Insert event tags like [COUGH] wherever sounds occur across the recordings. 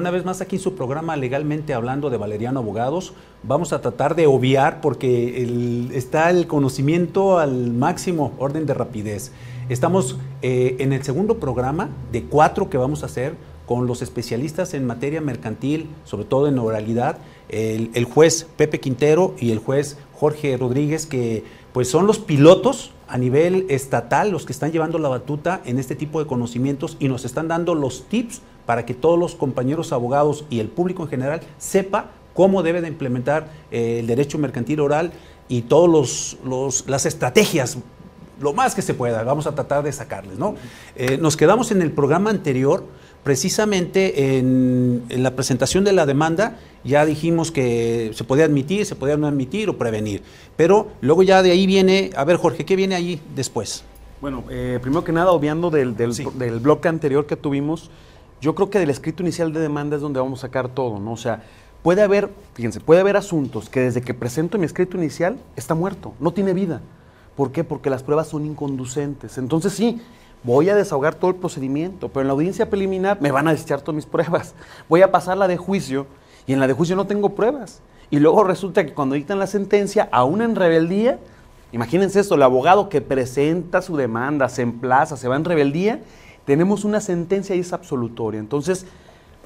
Una vez más aquí en su programa Legalmente Hablando de Valeriano Abogados. Vamos a tratar de obviar porque está el conocimiento al máximo orden de rapidez. Estamos eh, en el segundo programa de cuatro que vamos a hacer con los especialistas en materia mercantil, sobre todo en oralidad, el, el juez Pepe Quintero y el juez Jorge Rodríguez, que pues son los pilotos a nivel estatal los que están llevando la batuta en este tipo de conocimientos y nos están dando los tips para que todos los compañeros abogados y el público en general sepa cómo debe de implementar eh, el derecho mercantil oral y todas los, las estrategias, lo más que se pueda, vamos a tratar de sacarles. ¿no? Eh, nos quedamos en el programa anterior, precisamente en, en, la presentación de la demanda, ya dijimos que se podía admitir, se podía no admitir o prevenir, pero luego ya de ahí viene, a ver Jorge, ¿qué viene ahí después? Bueno, eh, primero que nada, obviando del, del, Sí. del bloque anterior que tuvimos, yo creo que del escrito inicial de demanda es donde vamos a sacar todo, ¿no? O sea, puede haber, fíjense, puede haber asuntos que desde que presento mi escrito inicial está muerto, no tiene vida. ¿Por qué? Porque las pruebas son inconducentes. Entonces sí, voy a desahogar todo el procedimiento, pero en la audiencia preliminar me van a desechar todas mis pruebas. [LAUGHS] Voy a pasar la de juicio y en la de juicio no tengo pruebas. Y luego resulta que cuando dictan la sentencia, aún en rebeldía, imagínense esto, el abogado que presenta su demanda, se emplaza, se va en rebeldía, tenemos una sentencia y es absolutoria. Entonces,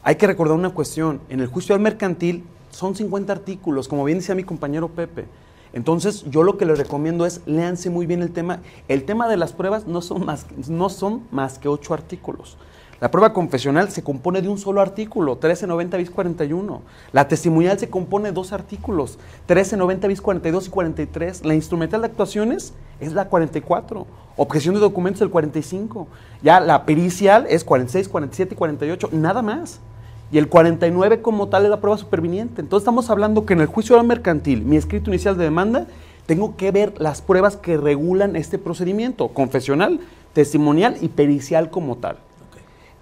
hay que recordar una cuestión, en el juicio al mercantil son 50 artículos, como bien decía mi compañero Pepe. Entonces, yo lo que les recomiendo es léanse muy bien el tema. El tema de las pruebas no son más, no son más que 8 artículos. La prueba confesional se compone de un solo artículo, 1390 bis 41. La testimonial se compone de dos artículos, 1390 bis 42 y 43. La instrumental de actuaciones es la 44. Objeción de documentos el 45. Ya la pericial es 46, 47 y 48, nada más. Y el 49 como tal es la prueba superviniente. Entonces estamos hablando que en el juicio oral mercantil, mi escrito inicial de demanda, tengo que ver las pruebas que regulan este procedimiento, confesional, testimonial y pericial como tal.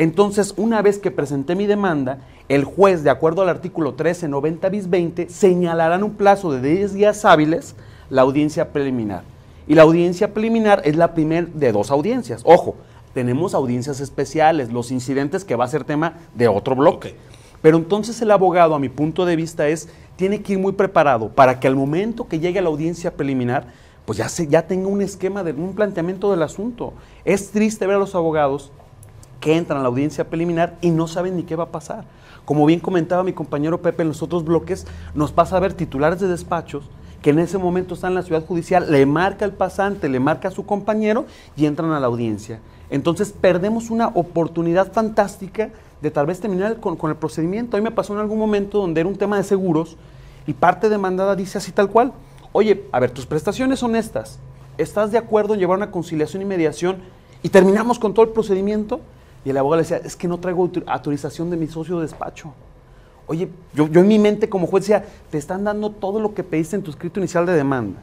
Entonces, una vez que presenté mi demanda, el juez, de acuerdo al artículo 1390 bis 20, señalará en un plazo de 10 días hábiles la audiencia preliminar. Y la audiencia preliminar es la primera de dos audiencias. Ojo, tenemos audiencias especiales, los incidentes que va a ser tema de otro bloque. Pero entonces el abogado, a mi punto de vista, es, tiene que ir muy preparado para que al momento que llegue a la audiencia preliminar, pues ya, se, ya tenga un esquema, de un planteamiento del asunto. Es triste ver a los abogados que entran a la audiencia preliminar y no saben ni qué va a pasar. Como bien comentaba mi compañero Pepe en los otros bloques, nos pasa a ver titulares de despachos que en ese momento están en la ciudad judicial, le marca el pasante, le marca a su compañero y entran a la audiencia. Entonces perdemos una oportunidad fantástica de tal vez terminar con, con el procedimiento. A mí me pasó en algún momento donde era un tema de seguros y parte demandada dice así tal cual, oye, a ver, tus prestaciones son estas, ¿estás de acuerdo en llevar una conciliación y mediación y terminamos con todo el procedimiento? Y el abogado le decía, es que no traigo autor- autorización de mi socio de despacho. Oye, yo, yo en mi mente como juez decía, te están dando todo lo que pediste en tu escrito inicial de demanda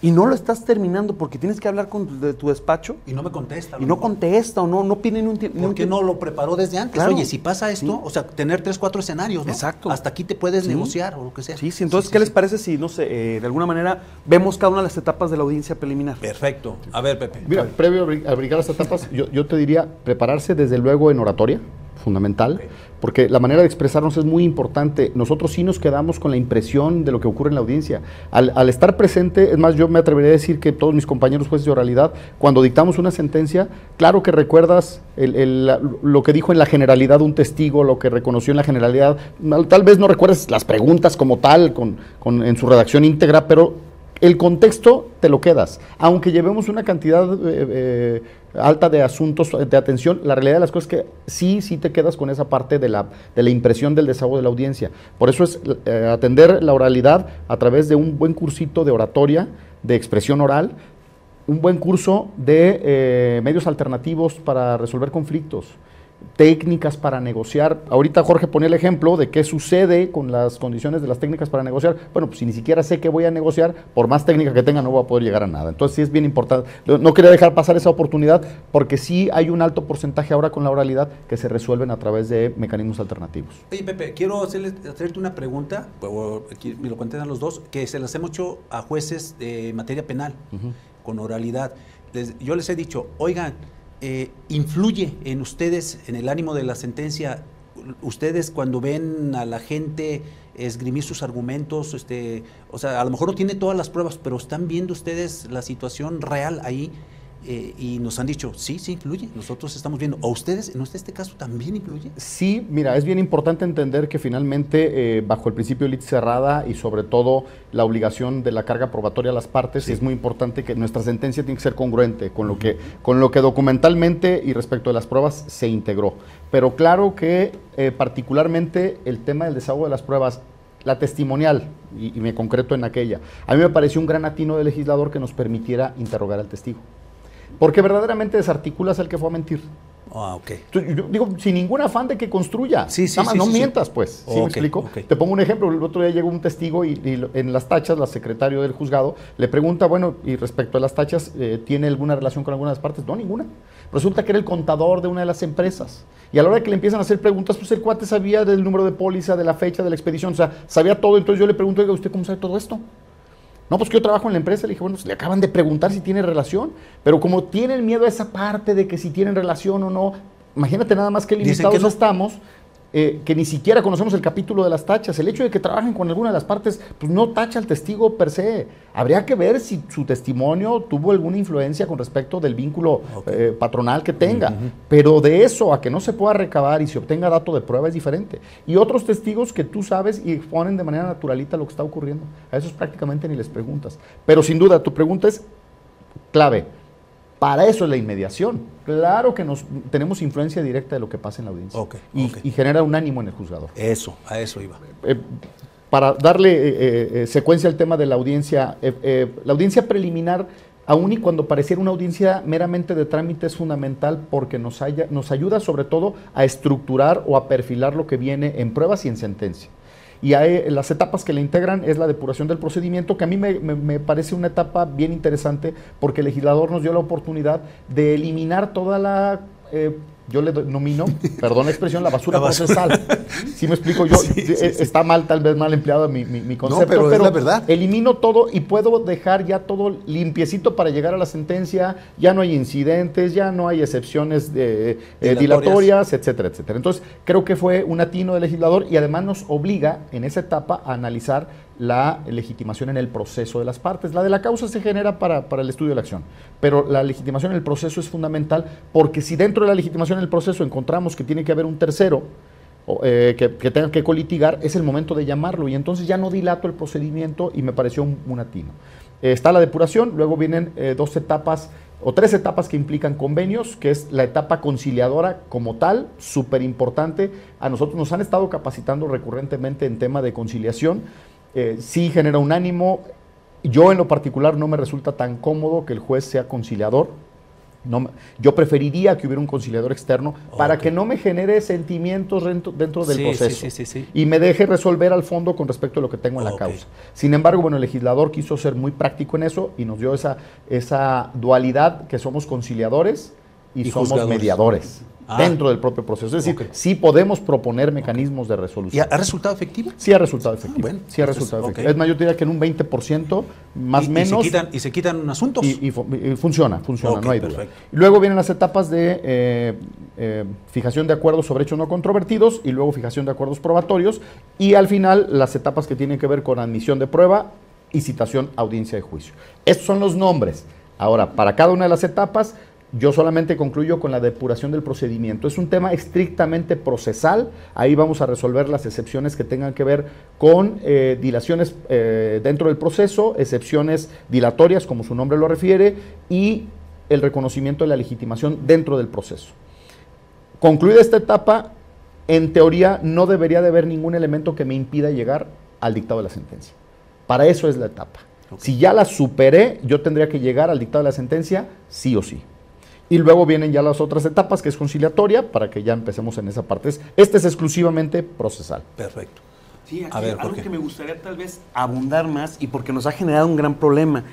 y no lo estás terminando porque tienes que hablar con tu, de tu despacho Y no me contesta. y no contesta o no, no piden un tiempo. ¿Por qué no lo preparó desde antes? Claro. Oye, si pasa esto, Sí. o sea, tener tres, cuatro escenarios, ¿no? Exacto. Hasta aquí te puedes Sí. negociar o lo que sea. Sí, sí, entonces, ¿qué les parece si, no sé, eh, de alguna manera vemos cada una de las etapas de la audiencia preliminar? Perfecto. A ver, Pepe. Mira, previo a brin- a brincar las etapas, yo, yo te diría prepararse desde luego en oratoria, fundamental, porque la manera de expresarnos es muy importante. Nosotros sí nos quedamos con la impresión de lo que ocurre en la audiencia. Al, estar presente, es más, yo me atrevería a decir que todos mis compañeros jueces de oralidad, cuando dictamos una sentencia, claro que recuerdas lo que dijo en la generalidad un testigo, lo que reconoció en la generalidad. Tal vez no recuerdes las preguntas como tal, con, con- en su redacción íntegra, pero el contexto te lo quedas. Aunque llevemos una cantidad eh, eh, alta de asuntos de atención, la realidad de las cosas es que sí, sí te quedas con esa parte de la, de la impresión del desahogo de la audiencia. Por eso es eh, atender la oralidad a través de un buen cursito de oratoria, de expresión oral, un buen curso de eh, medios alternativos para resolver conflictos, técnicas para negociar. Ahorita Jorge ponía el ejemplo de qué sucede con las condiciones de las técnicas para negociar. Bueno, pues si ni siquiera sé qué voy a negociar, por más técnica que tenga no voy a poder llegar a nada. Entonces sí es bien importante. No- quería dejar pasar esa oportunidad porque sí hay un alto porcentaje ahora con la oralidad que se resuelven a través de mecanismos alternativos. Oye, Pepe, quiero hacerle- hacerte una pregunta, me lo contestan los dos, que se las hemos hecho a jueces de materia penal, con oralidad. Les- yo les he dicho, oigan, eh, ¿influye en ustedes, en el ánimo de la sentencia, ustedes cuando ven a la gente esgrimir sus argumentos, este, o sea, a lo mejor no tiene todas las pruebas, pero están viendo ustedes la situación real ahí eh, y nos han dicho, sí, sí influye, nosotros estamos viendo, ¿o ustedes, en este caso, también influye? Sí, mira, es bien importante entender que finalmente, eh, bajo el principio de ley cerrada y sobre todo la obligación de la carga probatoria a las partes, es muy importante que nuestra sentencia tiene que ser congruente con lo, que, con lo que documentalmente y respecto de las pruebas se integró. Pero claro que eh, particularmente el tema del desahogo de las pruebas la testimonial, y, y, me concreto en aquella, a mí me pareció un gran atino del legislador que nos permitiera interrogar al testigo. Porque verdaderamente desarticulas al que fue a mentir. Ah, ok. yo digo, sin ningún afán de que construya. Sí, sí, Nada más sí, no sí, mientas, pues. ¿Sí me explico? Te pongo un ejemplo. El otro día llegó un testigo y, y en las tachas, la secretario del juzgado le pregunta, bueno, y respecto a las tachas, eh, ¿tiene alguna relación con alguna de las partes? No, ninguna. Resulta que era el contador de una de las empresas. Y a la hora que le empiezan a hacer preguntas, pues el cuate sabía del número de póliza, de la fecha, de la expedición, o sea, sabía todo. Entonces yo le pregunto, oiga, ¿usted cómo sabe todo esto? No, pues que yo trabajo en la empresa. Le dije, bueno, pues le acaban de preguntar si tiene relación. Pero como tienen miedo a esa parte de que si tienen relación o no, imagínate nada más que limitados que no. estamos, eh, que ni siquiera conocemos el capítulo de las tachas. El hecho de que trabajen con alguna de las partes, pues no tacha al testigo per se. Habría que ver si su testimonio tuvo alguna influencia con respecto del vínculo okay. eh, patronal que tenga. Uh -huh. Pero de eso a que no se pueda recabar y se obtenga dato de prueba es diferente. Y otros testigos que tú sabes y exponen de manera naturalita lo que está ocurriendo. A esos prácticamente ni les preguntas. Pero sin duda, tu pregunta es clave. Para eso es la inmediación. Claro que nos tenemos influencia directa de lo que pasa en la audiencia. Okay, y, okay. y, genera un ánimo en el juzgador. Eso, a eso iba. Eh, para darle eh, eh, secuencia al tema de la audiencia, la audiencia preliminar, aun y cuando pareciera una audiencia meramente de trámite, es fundamental porque nos, haya, nos ayuda sobre todo a estructurar o a perfilar lo que viene en pruebas y en sentencia y hay, las etapas que le integran es la depuración del procedimiento, que a mí me, me, me, parece una etapa bien interesante porque el legislador nos dio la oportunidad de eliminar toda la... Eh, yo le nomino, [LAUGHS] perdón la expresión, la basura, la basura. procesal. Si me explico yo, sí, sí, sí. está mal, tal vez mal empleado mi, mi, mi concepto, no, pero, pero es la verdad. elimino todo y puedo dejar ya todo limpiecito para llegar a la sentencia, ya no hay incidentes, ya no hay excepciones de, eh, dilatorias, etcétera, etcétera. Entonces, creo que fue un atino del legislador y además nos obliga en esa etapa a analizar la legitimación en el proceso de las partes. La de la causa se genera para, para, el estudio de la acción, pero la legitimación en el proceso es fundamental porque si dentro de la legitimación en el proceso encontramos que tiene que haber un tercero eh, que, que, tenga que colitigar, es el momento de llamarlo y entonces ya no dilato el procedimiento y me pareció un, atino. Eh, está la depuración, luego vienen eh, dos etapas o tres etapas que implican convenios, que es la etapa conciliadora como tal, súper importante. A nosotros nos han estado capacitando recurrentemente en tema de conciliación eh, sí genera un ánimo. Yo en lo particular no me resulta tan cómodo que el juez sea conciliador. No, yo preferiría que hubiera un conciliador externo okay. para que no me genere sentimientos dentro, dentro del sí, proceso sí, sí, y me deje resolver al fondo con respecto a lo que tengo en la causa. Sin embargo, bueno, el legislador quiso ser muy práctico en eso y nos dio esa, esa dualidad que somos conciliadores y, y somos juzgadores. mediadores ah. dentro del propio proceso. Es decir, okay. sí podemos proponer mecanismos de resolución. ¿Y ha resultado efectivo? Sí ha resultado efectivo. Ah, bueno, sí ha resultado entonces, efectivo. Es más, yo diría que en un 20% más y, menos. Y se, quitan, y se quitan asuntos. Y, y, y funciona, funciona, no hay duda. Luego vienen las etapas de eh, eh, fijación de acuerdos sobre hechos no controvertidos y luego fijación de acuerdos probatorios y al final las etapas que tienen que ver con admisión de prueba y citación audiencia de juicio. Estos son los nombres. Ahora, para cada una de las etapas, yo solamente concluyo con la depuración del procedimiento. Es un tema estrictamente procesal. Ahí vamos a resolver las excepciones que tengan que ver con eh, dilaciones eh, dentro del proceso, excepciones dilatorias, como su nombre lo refiere, y el reconocimiento de la legitimación dentro del proceso. Concluida esta etapa, en teoría no debería de haber ningún elemento que me impida llegar al dictado de la sentencia. Para eso es la etapa. Okay. Si ya la superé, yo tendría que llegar al dictado de la sentencia sí o sí. Y luego vienen ya las otras etapas, que es conciliatoria, para que ya empecemos en esa parte. Este es exclusivamente procesal. Perfecto. Sí, aquí, a ver, algo que me gustaría tal vez abundar más y porque nos ha generado un gran problema.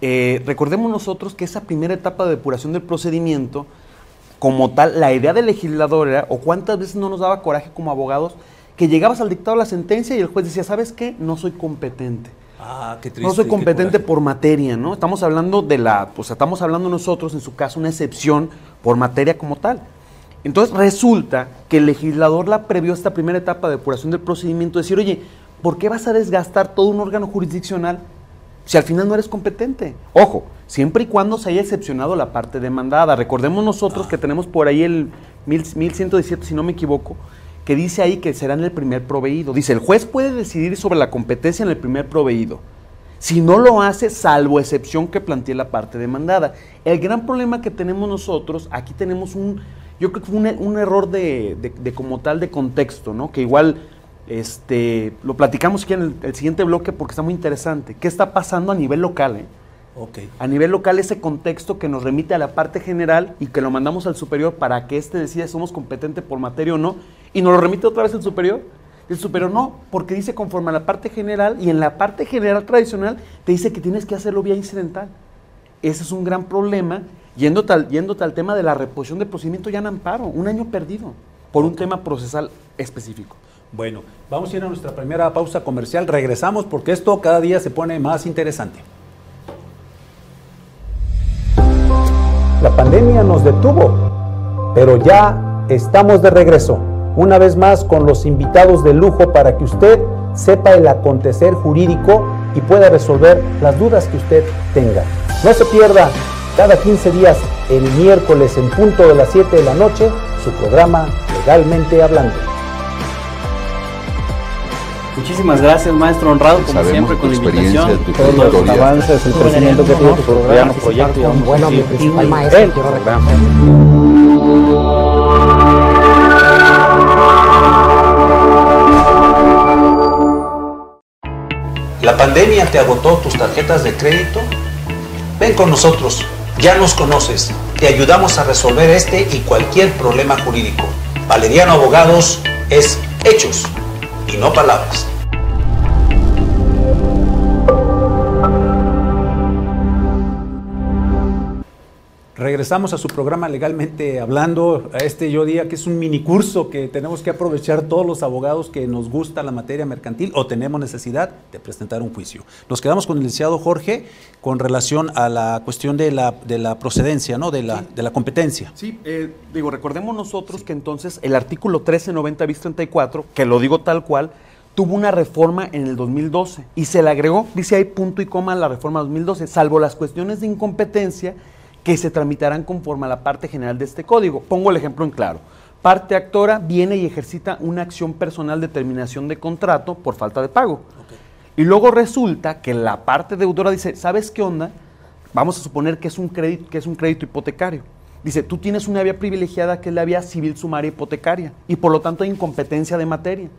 Eh, recordemos nosotros que esa primera etapa de depuración del procedimiento, como tal, la idea del legislador era, o cuántas veces no nos daba coraje como abogados, que llegabas al dictado de la sentencia y el juez decía, ¿sabes qué? No soy competente. Ah, qué triste, no soy competente por materia, ¿no? Estamos hablando de la, pues estamos hablando nosotros, en su caso, una excepción por materia como tal. Entonces resulta que el legislador la previó esta primera etapa de depuración del procedimiento, decir, oye, ¿por qué vas a desgastar todo un órgano jurisdiccional si al final no eres competente? Ojo, siempre y cuando se haya excepcionado la parte demandada. Recordemos nosotros que tenemos por ahí el 1117, si no me equivoco, que dice ahí que será en el primer proveído. Dice, el juez puede decidir sobre la competencia en el primer proveído. Si no lo hace, salvo excepción que plantee la parte demandada. El gran problema que tenemos nosotros, aquí tenemos un, yo creo que fue un, error de, como tal de contexto, ¿no? Que igual este, lo platicamos aquí en el, siguiente bloque porque está muy interesante. ¿Qué está pasando a nivel local? Eh? Okay. A nivel local, ese contexto que nos remite a la parte general y que lo mandamos al superior para que éste decida si somos competentes por materia o no, y nos lo remite otra vez al superior. El superior no, porque dice conforme a la parte general y en la parte general tradicional te dice que tienes que hacerlo vía incidental. Ese es un gran problema Yendo tal, al tema de la reposición de procedimiento ya en amparo, un año perdido por un tema procesal específico. Bueno, vamos a ir a nuestra primera pausa comercial. Regresamos porque esto cada día se pone más interesante. La pandemia nos detuvo, pero ya estamos de regreso, una vez más con los invitados de lujo para que usted sepa el acontecer jurídico y pueda resolver las dudas que usted tenga. No se pierda cada 15 días, el miércoles en punto de las 7 de la noche, su programa Legalmente Hablando. Muchísimas gracias, maestro honrado, como siempre, con la invitación. Todos los avances, el crecimiento que tiene tu programa, proyecto. Bueno, mi principal maestro, ¿La pandemia te agotó tus tarjetas de crédito? Ven con nosotros ya nos conoces, te ayudamos a resolver este y cualquier problema jurídico. Valeriano Abogados es hechos y no palabras. Regresamos a su programa Legalmente Hablando, a este yo día que es un mini curso que tenemos que aprovechar todos los abogados que nos gusta la materia mercantil o tenemos necesidad de presentar un juicio. Nos quedamos con el licenciado Jorge con relación a la cuestión de la, de la procedencia, ¿no? de, la, de la competencia. Sí, eh, digo, recordemos nosotros que entonces el artículo 1390 bis 34, que lo digo tal cual, tuvo una reforma en el 2012 y se le agregó, dice ahí punto y coma la reforma 2012, salvo las cuestiones de incompetencia que se tramitarán conforme a la parte general de este código. Pongo el ejemplo en claro. Parte actora viene y ejercita una acción personal de terminación de contrato por falta de pago. Y luego resulta que la parte deudora dice, ¿sabes qué onda? Vamos a suponer que es un crédito, que es un crédito hipotecario. Dice, tú tienes una vía privilegiada que es la vía civil sumaria hipotecaria y por lo tanto hay incompetencia de materia.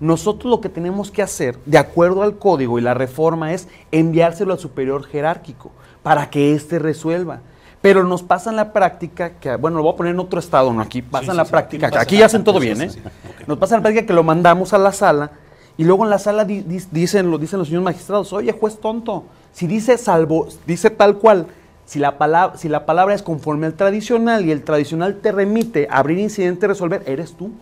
Nosotros lo que tenemos que hacer, de acuerdo al código y la reforma, es enviárselo al superior jerárquico para que éste resuelva. Pero nos pasa en la práctica, que bueno, lo voy a poner en otro estado, no aquí, pasa en la práctica, aquí, hacen todo bien, ¿eh? Nos pasa en la práctica que lo mandamos a la sala y luego en la sala dicen, lo dicen los señores magistrados, oye, juez tonto, si dice salvo, dice tal cual, si la, palabra, si la palabra es conforme al tradicional y el tradicional te remite a abrir incidente y resolver, eres tú.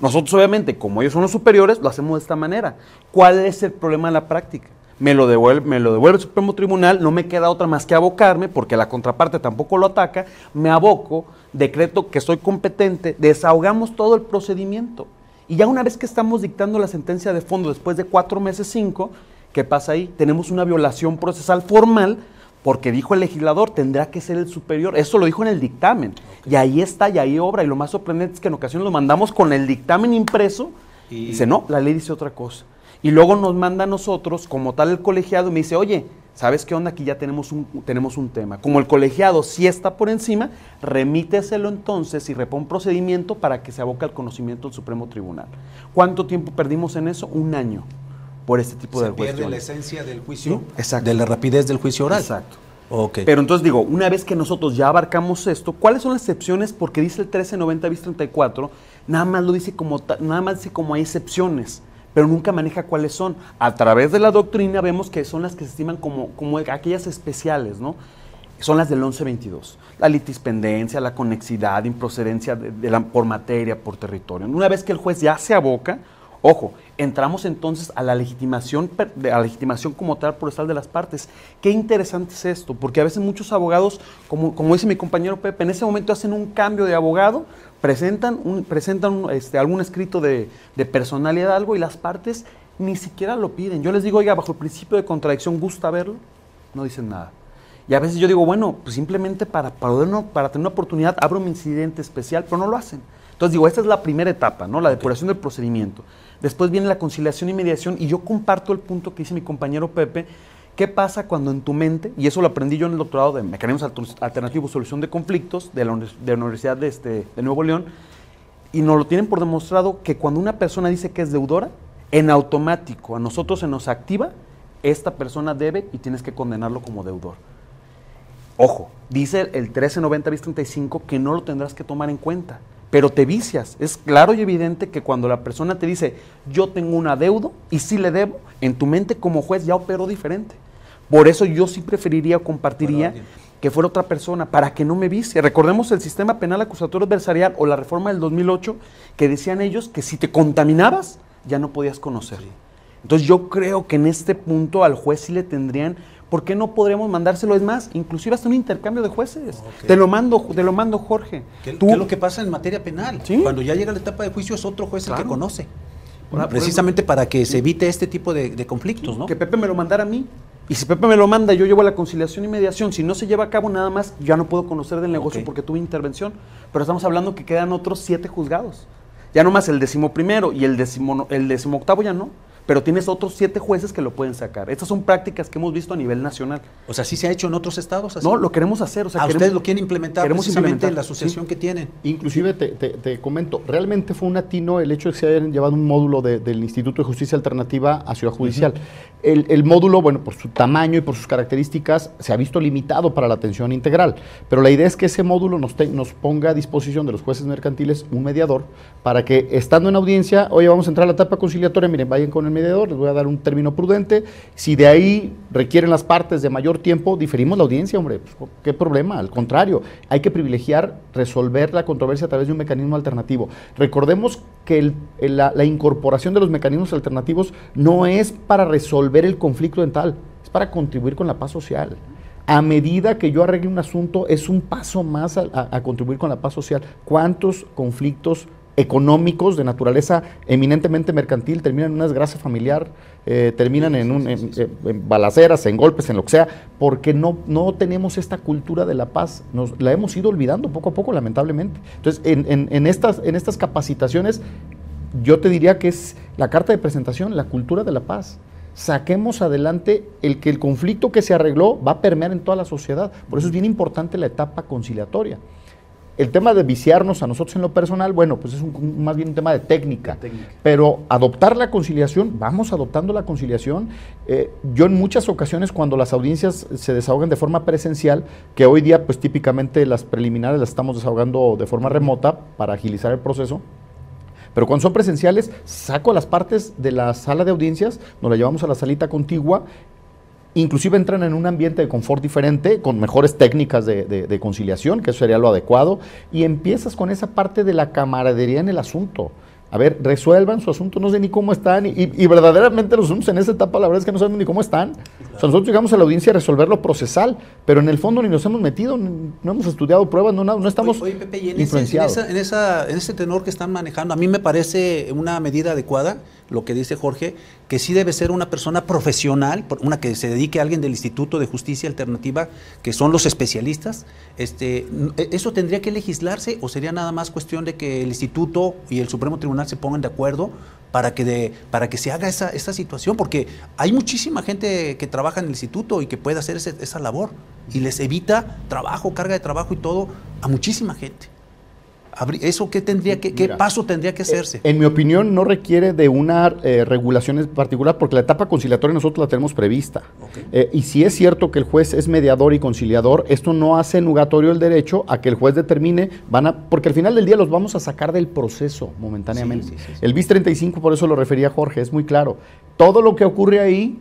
Nosotros obviamente, como ellos son los superiores, lo hacemos de esta manera. ¿Cuál es el problema en la práctica? Me lo, devuelve, me lo devuelve el Supremo Tribunal, no me queda otra más que abocarme, porque la contraparte tampoco lo ataca, me aboco, decreto que soy competente, desahogamos todo el procedimiento. Y ya una vez que estamos dictando la sentencia de fondo, después de cuatro meses, cinco, ¿qué pasa ahí? Tenemos una violación procesal formal, porque dijo el legislador, tendrá que ser el superior. Eso lo dijo en el dictamen. Y ahí está, y ahí obra. Y lo más sorprendente es que en ocasiones lo mandamos con el dictamen impreso. Y dice, no, la ley dice otra cosa. Y luego nos manda a nosotros, como tal el colegiado, y me dice, oye, ¿sabes qué onda? Aquí ya tenemos un, tenemos un tema. Como el colegiado sí está por encima, remíteselo entonces y repón procedimiento para que se aboque al conocimiento del Supremo Tribunal. ¿Cuánto tiempo perdimos en eso? Un año por este tipo de cuestiones. Se pierde la esencia del juicio, de la rapidez del juicio oral. Exacto. Okay. Pero entonces digo, una vez que nosotros ya abarcamos esto, ¿cuáles son las excepciones? Porque dice el 1390 bis 34, nada más lo dice como nada más dice como hay excepciones pero nunca maneja cuáles son. A través de la doctrina vemos que son las que se estiman como, como aquellas especiales, ¿no? Son las del 1122. La litispendencia, la conexidad, improcedencia de, por materia, por territorio. Una vez que el juez ya se aboca, Ojo, entramos entonces a la legitimación, a legitimación como tal procesal de las partes. Qué interesante es esto, porque a veces muchos abogados, como, como dice mi compañero Pepe, en ese momento hacen un cambio de abogado, presentan, un, presentan este, algún escrito de, de personalidad, algo, y las partes ni siquiera lo piden. Yo les digo, oiga, bajo el principio de contradicción, ¿gusta verlo? No dicen nada. Y a veces yo digo, bueno, pues simplemente para, para, para tener una oportunidad abro un incidente especial, pero no lo hacen. Entonces digo, esta es la primera etapa, ¿no? La depuración del procedimiento. Después viene la conciliación y mediación y yo comparto el punto que dice mi compañero Pepe, ¿qué pasa cuando en tu mente, y eso lo aprendí yo en el doctorado de Mecanismos Alternativos Solución de Conflictos de la, Universidad de, este, de Nuevo León, y nos lo tienen por demostrado que cuando una persona dice que es deudora, en automático a nosotros se nos activa, esta persona debe y tienes que condenarlo como deudor. Ojo, dice el 1390 bis 35 que no lo tendrás que tomar en cuenta, pero te vicias. Es claro y evidente que cuando la persona te dice, yo tengo un adeudo y sí le debo, en tu mente como juez ya operó diferente. Por eso yo sí preferiría o compartiría que fuera otra persona, para que no me vicie. Recordemos el sistema penal acusatorio adversarial o la reforma del 2008, que decían ellos que si te contaminabas, ya no podías conocer. Entonces yo creo que en este punto al juez sí le tendrían, ¿por qué no podríamos mandárselo? Es más, inclusive hasta un intercambio de jueces. Te lo mando, te lo mando Jorge. ¿Qué, es lo que pasa en materia penal? Cuando ya llega la etapa de juicio es otro juez el que conoce. precisamente para que se evite este tipo de, conflictos, ¿no? Que Pepe me lo mandara a mí. Y si Pepe me lo manda, yo llevo a la conciliación y mediación. Si no se lleva a cabo nada más, ya no puedo conocer del negocio porque tuve intervención. Pero estamos hablando que quedan otros siete juzgados. Ya nomás el décimo primero y el décimo, el décimo octavo ya no pero tienes otros siete jueces que lo pueden sacar. Estas son prácticas que hemos visto a nivel nacional. O sea, ¿sí se ha hecho en otros estados? No, lo queremos hacer. O sea, ustedes lo quieren implementar queremos precisamente en la asociación que tienen. Inclusive te, comento, realmente fue un atino el hecho de que se hayan llevado un módulo del Instituto de Justicia Alternativa a Ciudad Judicial. el, módulo, bueno, por su tamaño y por sus características, se ha visto limitado para la atención integral. Pero la idea es que ese módulo nos, nos ponga a disposición de los jueces mercantiles un mediador para que, estando en audiencia, oye, vamos a entrar a la etapa conciliatoria, miren, vayan con el mediador, les voy a dar un término prudente. Si de ahí requieren las partes de mayor tiempo, diferimos la audiencia, hombre. Pues, ¿Qué problema? Al contrario, hay que privilegiar resolver la controversia a través de un mecanismo alternativo. Recordemos que la, la incorporación de los mecanismos alternativos no es para resolver el conflicto dental, es para contribuir con la paz social a medida que yo arregle un asunto, es un paso más a, contribuir con la paz social. ¿Cuántos conflictos económicos de naturaleza eminentemente mercantil, terminan en una desgracia familiar, eh, terminan en, un, en, balaceras, en golpes, en lo que sea, porque no, no tenemos esta cultura de la paz, nos la hemos ido olvidando poco a poco, lamentablemente. Entonces, en, estas, en estas capacitaciones, yo te diría que es la carta de presentación, la cultura de la paz. Saquemos adelante el que el conflicto que se arregló va a permear en toda la sociedad. Por eso es bien importante la etapa conciliatoria. El tema de viciarnos a nosotros en lo personal, bueno, pues es más bien un tema de técnica, Pero adoptar la conciliación, vamos adoptando la conciliación. Eh, yo en muchas ocasiones cuando las audiencias se desahogan de forma presencial, que hoy día pues típicamente las preliminares las estamos desahogando de forma remota para agilizar el proceso, pero cuando son presenciales, saco las partes de la sala de audiencias, nos la llevamos a la salita contigua inclusive entran en un ambiente de confort diferente, con mejores técnicas de, conciliación, que eso sería lo adecuado, y empiezas con esa parte de la camaradería en el asunto. A ver, resuelvan su asunto, no sé ni cómo están, y, verdaderamente los asuntos en esa etapa, la verdad es que no sabemos ni cómo están. O sea, nosotros llegamos a la audiencia a resolver lo procesal, pero en el fondo ni nos hemos metido, no hemos estudiado pruebas, no, no estamos oye, Pepe, y en influenciados. en, esa, en ese tenor que están manejando, a mí me parece una medida adecuada lo que dice Jorge, que sí debe ser una persona profesional, una que se dedique a alguien del Instituto de Justicia Alternativa, que son los especialistas. Este, e, ¿Eso tendría que legislarse o sería nada más cuestión de que el Instituto y el Supremo Tribunal se pongan de acuerdo para que, de, para que se haga esa, esa situación? Porque hay muchísima gente que trabaja en el Instituto y que puede hacer esa labor y les evita trabajo, carga de trabajo y todo a muchísima gente. ¿Eso qué, tendría que, qué paso tendría que hacerse? En mi opinión, no requiere de una eh, regulación en particular porque la etapa conciliatoria nosotros la tenemos prevista. Eh, y si es cierto que el juez es mediador y conciliador, esto no hace nugatorio el derecho a que el juez determine, van a, porque al final del día los vamos a sacar del proceso momentáneamente. el BIS 35, por eso lo refería Jorge, es muy claro. Todo lo que ocurre ahí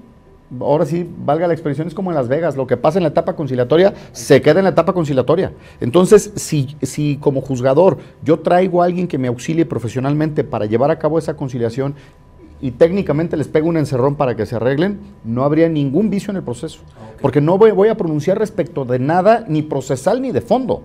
ahora sí, valga la expresión, es como en Las Vegas, lo que pasa en la etapa conciliatoria se queda en la etapa conciliatoria. Entonces, si, si como juzgador yo traigo a alguien que me auxilie profesionalmente para llevar a cabo esa conciliación y técnicamente les pego un encerrón para que se arreglen, no habría ningún vicio en el proceso. Porque no voy, voy, a pronunciar respecto de nada, ni procesal ni de fondo.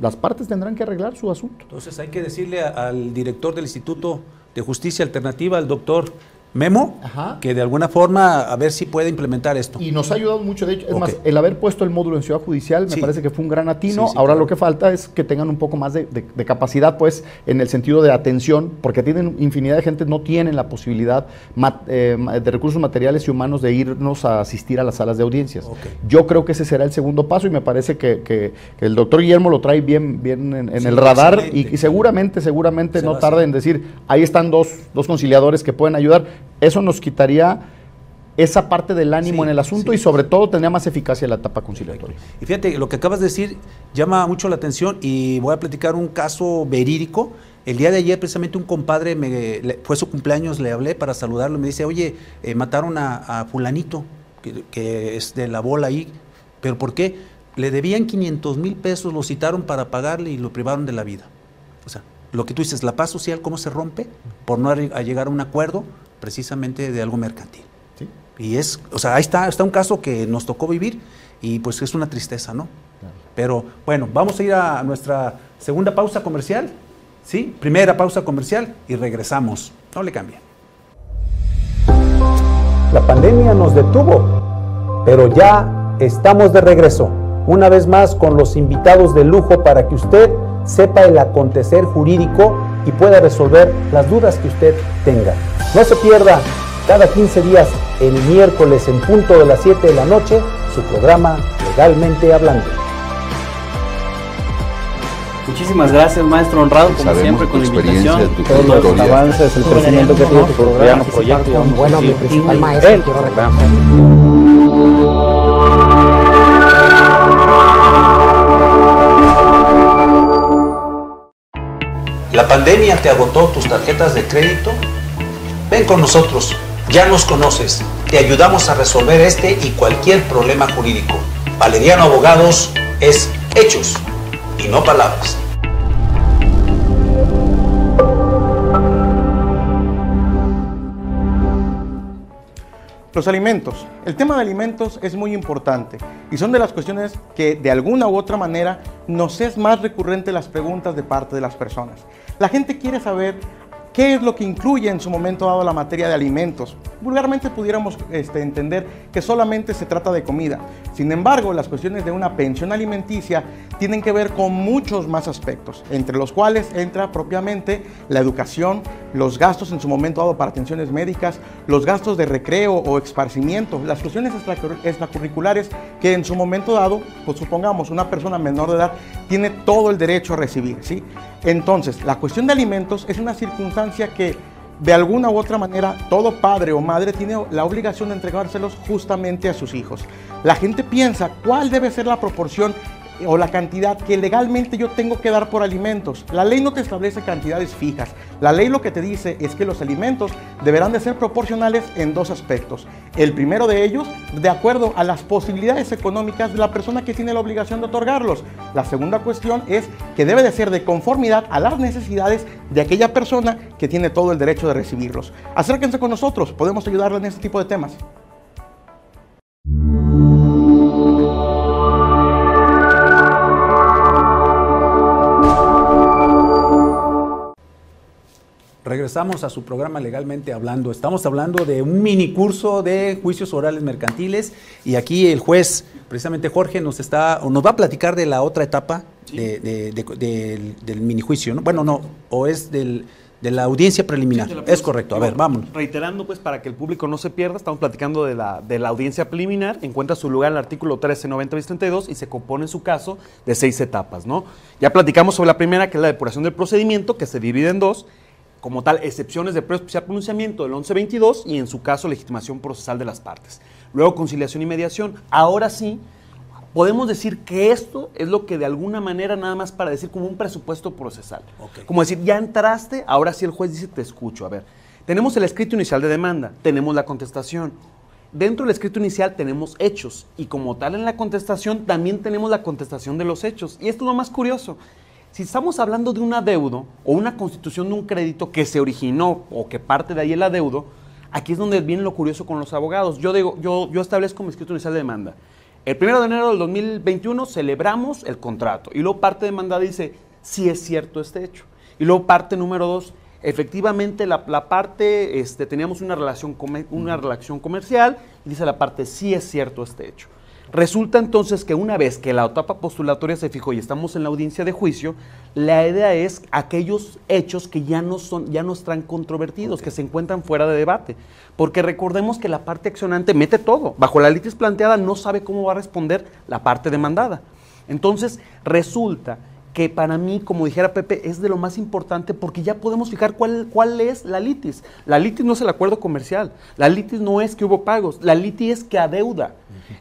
Las partes tendrán que arreglar su asunto. Entonces hay que decirle al director del Instituto de Justicia Alternativa, al doctor Memo, que de alguna forma a ver si puede implementar esto. Y nos ha ayudado mucho, de hecho, es más, el haber puesto el módulo en Ciudad Judicial me parece que fue un gran atino. Ahora lo que falta es que tengan un poco más de, capacidad, pues, en el sentido de atención, porque tienen infinidad de gente, no tienen la posibilidad eh, de recursos materiales y humanos de irnos a asistir a las salas de audiencias. Yo creo que ese será el segundo paso y me parece que, el doctor Guillermo lo trae bien, bien en, el radar y, seguramente, seguramente no tarde en decir, ahí están dos, dos conciliadores que pueden ayudar eso nos quitaría esa parte del ánimo en el asunto y sobre todo tendría más eficacia la etapa conciliatoria. Y fíjate, lo que acabas de decir llama mucho la atención y voy a platicar un caso verídico. El día de ayer precisamente un compadre, me, fue su cumpleaños, le hablé para saludarlo, me dice, oye, eh, mataron a, fulanito, que, es de la bola ahí, pero ¿por qué? Le debían 500 mil pesos, lo citaron para pagarle y lo privaron de la vida. O sea, lo que tú dices, la paz social, ¿cómo se rompe? Por no llegar a un acuerdo precisamente de algo mercantil. Y es, o sea, ahí está, está un caso que nos tocó vivir y pues es una tristeza, ¿no? Pero bueno, vamos a ir a nuestra segunda pausa comercial, ¿sí? Primera pausa comercial y regresamos. No le cambien. La pandemia nos detuvo, pero ya estamos de regreso, una vez más con los invitados de lujo para que usted sepa el acontecer jurídico y pueda resolver las dudas que usted tenga. No se pierda cada 15 días el miércoles en punto de las 7 de la noche su programa Legalmente Hablando. Muchísimas gracias, maestro honrado, como siempre, con la invitación. Todos los avances, el crecimiento que tiene tu programa, proyecto. Bueno, mi principal maestro, quiero ¿La pandemia te agotó tus tarjetas de crédito? Ven con nosotros, ya nos conoces, te ayudamos a resolver este y cualquier problema jurídico. Valeriano Abogados es hechos y no palabras. Los alimentos. El tema de alimentos es muy importante y son de las cuestiones que de alguna u otra manera nos es más recurrente las preguntas de parte de las personas. La gente quiere saber qué es lo que incluye en su momento dado la materia de alimentos. Vulgarmente pudiéramos este, entender que solamente se trata de comida. Sin embargo, las cuestiones de una pensión alimenticia tienen que ver con muchos más aspectos, entre los cuales entra propiamente la educación, los gastos en su momento dado para atenciones médicas, los gastos de recreo o esparcimiento, las cuestiones extracurriculares que en su momento dado, pues supongamos, una persona menor de edad tiene todo el derecho a recibir. ¿sí? Entonces, la cuestión de alimentos es una circunstancia que de alguna u otra manera todo padre o madre tiene la obligación de entregárselos justamente a sus hijos. La gente piensa cuál debe ser la proporción o la cantidad que legalmente yo tengo que dar por alimentos. La ley no te establece cantidades fijas. La ley lo que te dice es que los alimentos deberán de ser proporcionales en dos aspectos. El primero de ellos, de acuerdo a las posibilidades económicas de la persona que tiene la obligación de otorgarlos. La segunda cuestión es que debe de ser de conformidad a las necesidades de aquella persona que tiene todo el derecho de recibirlos. Acérquense con nosotros, podemos ayudarle en este tipo de temas. Regresamos a su programa Legalmente Hablando. Estamos hablando de un mini curso de juicios orales mercantiles y aquí el juez, precisamente Jorge, nos está o nos va a platicar de la otra etapa del, mini juicio. ¿no? Bueno, no, o es del, de la audiencia preliminar. es correcto. A ver, vamos. Reiterando, pues, para que el público no se pierda, estamos platicando de la, de la audiencia preliminar. Encuentra su lugar en el artículo 1390 32 y se compone en su caso de seis etapas, ¿no? Ya platicamos sobre la primera, que es la depuración del procedimiento, que se divide en dos como tal, excepciones de prueba especial pronunciamiento del 1122 y en su caso legitimación procesal de las partes. Luego conciliación y mediación. Ahora sí, podemos decir que esto es lo que de alguna manera nada más para decir como un presupuesto procesal. Como decir, ya entraste, ahora sí el juez dice, te escucho. A ver, tenemos el escrito inicial de demanda, tenemos la contestación. Dentro del escrito inicial tenemos hechos y como tal en la contestación también tenemos la contestación de los hechos. Y esto es lo más curioso si estamos hablando de un adeudo o una constitución de un crédito que se originó o que parte de ahí el adeudo, Aquí es donde viene lo curioso con los abogados. Yo digo, yo, yo establezco mi escrito inicial de demanda. El 1 de enero del 2021 celebramos el contrato. Y luego parte demandada dice, si es cierto este hecho. Y luego parte número dos, efectivamente la, parte, este, teníamos una relación, una relación comercial y dice la parte, si es cierto este hecho. Resulta entonces que una vez que la etapa postulatoria se fijó y estamos en la audiencia de juicio, la idea es aquellos hechos que ya no, son, ya no están controvertidos, que se encuentran fuera de debate. Porque recordemos que la parte accionante mete todo. Bajo la litis planteada no sabe cómo va a responder la parte demandada. Entonces resulta que para mí, como dijera Pepe, es de lo más importante porque ya podemos fijar cuál, cuál es la litis. La litis no es el acuerdo comercial, la litis no es que hubo pagos, la litis es que adeuda.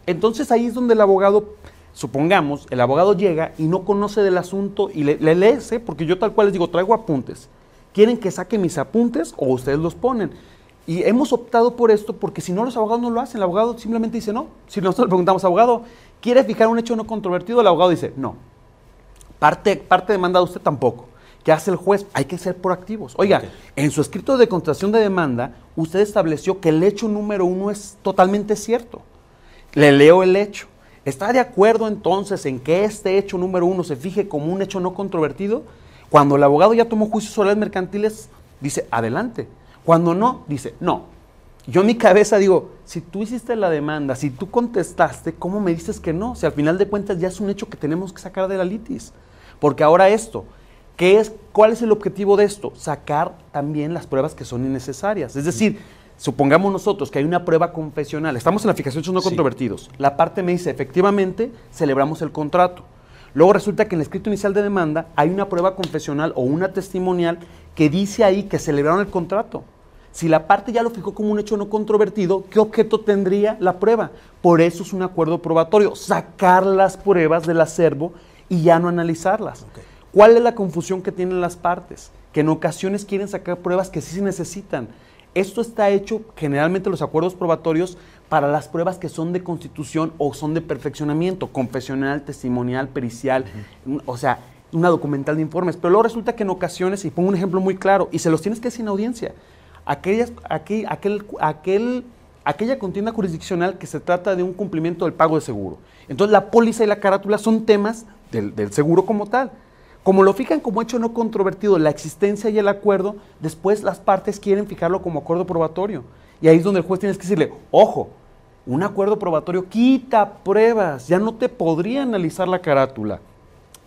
Entonces ahí es donde el abogado, supongamos, el abogado llega y no conoce del asunto y le, le lee, ¿eh? porque yo tal cual les digo, traigo apuntes. ¿Quieren que saque mis apuntes o ustedes los ponen? Y hemos optado por esto porque si no los abogados no lo hacen, el abogado simplemente dice no. Si nosotros le preguntamos, abogado, ¿quiere fijar un hecho no controvertido? El abogado dice no. Parte, parte demanda usted tampoco. ¿Qué hace el juez? Hay que ser proactivos. Oiga, en su escrito de contratación de demanda, usted estableció que el hecho número uno es totalmente cierto. Le leo el hecho. ¿Está de acuerdo entonces en que este hecho número uno se fije como un hecho no controvertido? Cuando el abogado ya tomó juicios sobre las mercantiles, dice, adelante. Cuando no, dice, no. Yo en mi cabeza digo, si tú hiciste la demanda, si tú contestaste, ¿cómo me dices que no? Si al final de cuentas ya es un hecho que tenemos que sacar de la litis. Porque ahora esto, ¿qué es, ¿cuál es el objetivo de esto? Sacar también las pruebas que son innecesarias. Es decir, supongamos nosotros que hay una prueba confesional, estamos en la fijación de hechos no controvertidos, la parte me dice, efectivamente, celebramos el contrato. Luego resulta que en el escrito inicial de demanda hay una prueba confesional o una testimonial que dice ahí que celebraron el contrato. Si la parte ya lo fijó como un hecho no controvertido, ¿qué objeto tendría la prueba? Por eso es un acuerdo probatorio, sacar las pruebas del acervo y ya no analizarlas. ¿Cuál es la confusión que tienen las partes? Que en ocasiones quieren sacar pruebas que sí se necesitan. Esto está hecho generalmente los acuerdos probatorios para las pruebas que son de constitución o son de perfeccionamiento, confesional, testimonial, pericial, o sea, una documental de informes. Pero luego resulta que en ocasiones, y pongo un ejemplo muy claro, y se los tienes que decir en audiencia, aquellas, aquel, aquel, aquel, aquella contienda jurisdiccional que se trata de un cumplimiento del pago de seguro. Entonces la póliza y la carátula son temas del, seguro como tal. Como lo fijan como hecho no controvertido la existencia y el acuerdo, después las partes quieren fijarlo como acuerdo probatorio. Y ahí es donde el juez tiene que decirle, ojo, un acuerdo probatorio quita pruebas, ya no te podría analizar la carátula.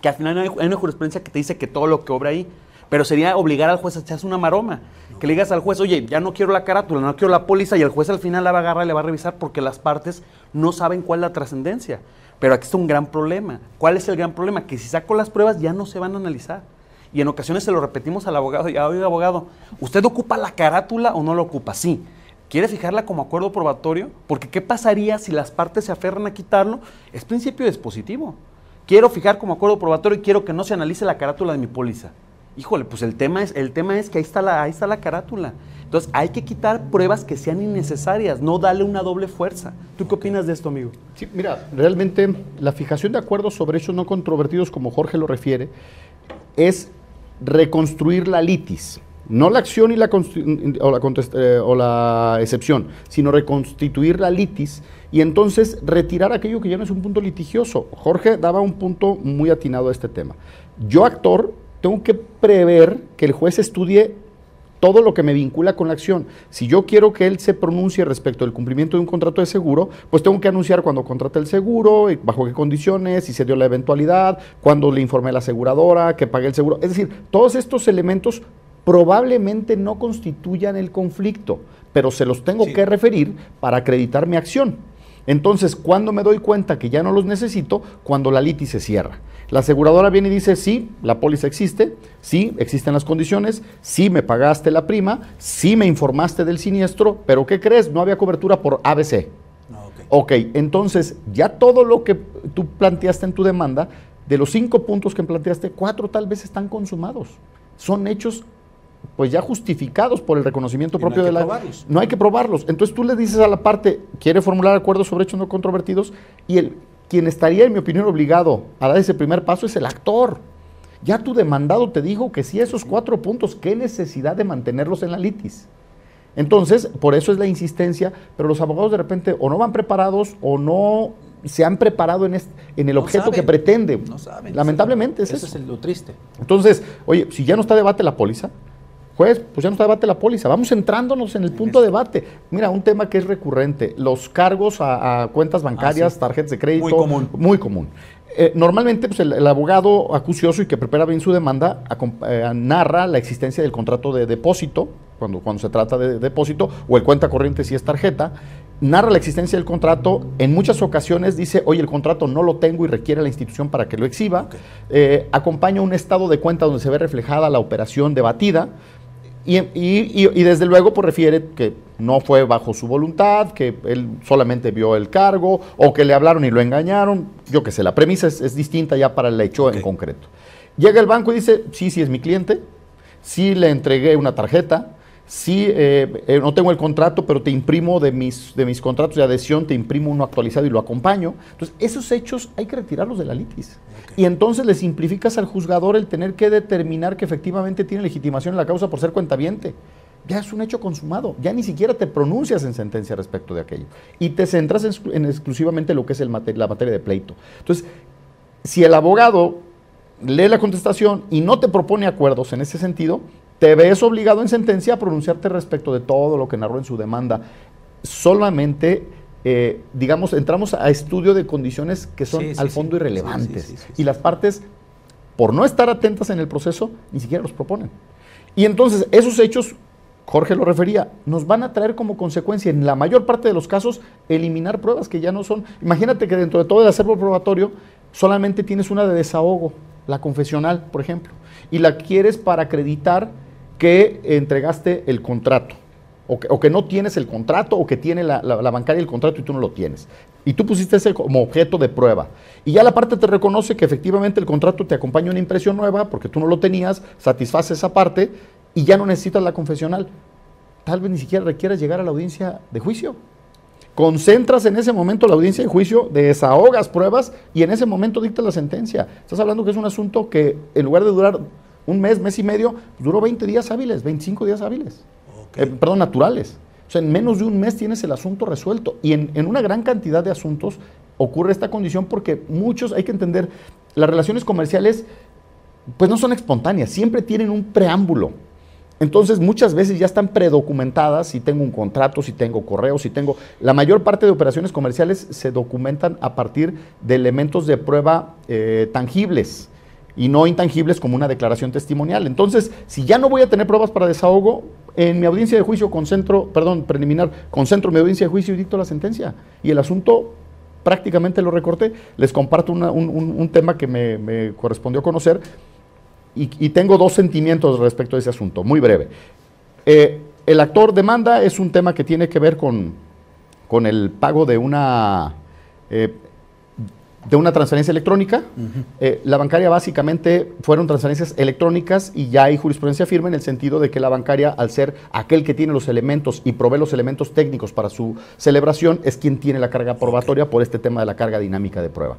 Que al final hay una jurisprudencia que te dice que todo lo que obra ahí, pero sería obligar al juez a echarse una maroma. Que le digas al juez, oye, ya no quiero la carátula, no quiero la póliza, y el juez al final la va a agarrar y le va a revisar porque las partes no saben cuál es la trascendencia. Pero aquí está un gran problema. ¿Cuál es el gran problema? Que si saco las pruebas ya no se van a analizar. Y en ocasiones se lo repetimos al abogado, ya, oiga abogado, ¿usted ocupa la carátula o no la ocupa? Sí. ¿Quiere fijarla como acuerdo probatorio? Porque ¿qué pasaría si las partes se aferran a quitarlo? Es principio dispositivo. Quiero fijar como acuerdo probatorio y quiero que no se analice la carátula de mi póliza. Híjole, pues el tema es, el tema es que ahí está, la, ahí está la carátula. Entonces hay que quitar pruebas que sean innecesarias, no darle una doble fuerza. ¿Tú qué opinas de esto, amigo? Sí, mira, realmente la fijación de acuerdos sobre hechos no controvertidos, como Jorge lo refiere, es reconstruir la litis. No la acción y la, o, la eh, o la excepción, sino reconstituir la litis y entonces retirar aquello que ya no es un punto litigioso. Jorge daba un punto muy atinado a este tema. Yo, actor, tengo que prever que el juez estudie todo lo que me vincula con la acción. Si yo quiero que él se pronuncie respecto del cumplimiento de un contrato de seguro, pues tengo que anunciar cuando contraté el seguro, bajo qué condiciones, si se dio la eventualidad, cuándo le informé a la aseguradora, que pagué el seguro. Es decir, todos estos elementos probablemente no constituyan el conflicto, pero se los tengo que referir para acreditar mi acción. Entonces, cuando me doy cuenta que ya no los necesito? Cuando la litis se cierra. La aseguradora viene y dice, sí, la póliza existe, sí, existen las condiciones, sí me pagaste la prima, sí me informaste del siniestro, pero ¿qué crees? No había cobertura por ABC. Ah, ok, entonces ya todo lo que tú planteaste en tu demanda, de los cinco puntos que planteaste, cuatro tal vez están consumados. Son hechos pues ya justificados por el reconocimiento propio de la... No hay que probarlos. Entonces tú le dices a la parte, quiere formular acuerdos sobre hechos no controvertidos y el, quien estaría, en mi opinión, obligado a dar ese primer paso es el actor. Ya tu demandado te dijo que si esos cuatro puntos, ¿qué necesidad de mantenerlos en la litis? Entonces, por eso es la insistencia, pero los abogados de repente o no van preparados o no se han preparado en, en el objeto que pretende. No saben. Lamentablemente es eso. es lo triste. Entonces, oye, si ya no está debate la póliza, juez, pues ya no está debate la póliza. Vamos centrándonos en el punto de debate. Mira, un tema que es recurrente, los cargos a, cuentas bancarias, ah, tarjetas de crédito. Muy común. Muy común. Eh, normalmente, pues el, abogado acucioso y que prepara bien su demanda eh, narra la existencia del contrato de depósito, cuando, cuando se trata de, depósito, o el cuenta corriente si es tarjeta, narra la existencia del contrato, en muchas ocasiones dice, oye, el contrato no lo tengo y requiere la institución para que lo exhiba, eh, acompaña un estado de cuenta donde se ve reflejada la operación debatida, y, y, desde luego pues refiere que no fue bajo su voluntad, que él solamente vio el cargo o que le hablaron y lo engañaron. Yo qué sé, la premisa es, distinta ya para el hecho en concreto. Llega el banco y dice, sí, sí es mi cliente, sí le entregué una tarjeta, sí, eh, eh, no tengo el contrato, pero te imprimo de mis, de mis contratos de adhesión, te imprimo uno actualizado y lo acompaño. Entonces, esos hechos hay que retirarlos de la litis. Y entonces le simplificas al juzgador el tener que determinar que efectivamente tiene legitimación en la causa por ser cuentaviente. Ya es un hecho consumado, ya ni siquiera te pronuncias en sentencia respecto de aquello. Y te centras en, exclusivamente lo que es el la materia de pleito. Entonces, si el abogado lee la contestación y no te propone acuerdos en ese sentido, te ves obligado en sentencia a pronunciarte respecto de todo lo que narró en su demanda. Solamente, eh, digamos, entramos a estudio de condiciones que son al fondo irrelevantes. y las partes, por no estar atentas en el proceso, ni siquiera los proponen. Y entonces, esos hechos, Jorge lo refería, nos van a traer como consecuencia, en la mayor parte de los casos, eliminar pruebas que ya no son. Imagínate que dentro de todo el acervo probatorio, solamente tienes una de desahogo, la confesional, por ejemplo, y la quieres para acreditar que entregaste el contrato, o que, no tienes el contrato, o que tiene la, bancaria el contrato y tú no lo tienes. Y tú pusiste ese como objeto de prueba. Y ya la parte te reconoce que efectivamente el contrato te acompaña una impresión nueva, porque tú no lo tenías, satisface esa parte, y ya no necesitas la confesional. Tal vez ni siquiera requieras llegar a la audiencia de juicio. Concentras en ese momento la audiencia de juicio, desahogas pruebas y en ese momento dictas la sentencia. Estás hablando que es un asunto que en lugar de durar un mes, mes y medio, duró 20 días hábiles, 25 días hábiles. Eh, perdón, naturales. O sea, en menos de un mes tienes el asunto resuelto. Y en, una gran cantidad de asuntos ocurre esta condición porque muchos, hay que entender, las relaciones comerciales pues no son espontáneas, siempre tienen un preámbulo. Entonces muchas veces ya están predocumentadas, si tengo un contrato, si tengo correo, si tengo... La mayor parte de operaciones comerciales se documentan a partir de elementos de prueba eh, tangibles y no intangibles como una declaración testimonial. Entonces, si ya no voy a tener pruebas para desahogo, en mi audiencia de juicio concentro, perdón, preliminar, concentro mi audiencia de juicio y dicto la sentencia. Y el asunto prácticamente lo recorté. Les comparto un, tema que me, correspondió conocer y, tengo dos sentimientos respecto a ese asunto, muy breve. Eh, el actor demanda es un tema que tiene que ver con, con el pago de una eh, de una transferencia electrónica. Eh, la bancaria básicamente fueron transferencias electrónicas y ya hay jurisprudencia firme en el sentido de que la bancaria, al ser aquel que tiene los elementos y provee los elementos técnicos para su celebración, es quien tiene la carga probatoria por este tema de la carga dinámica de prueba.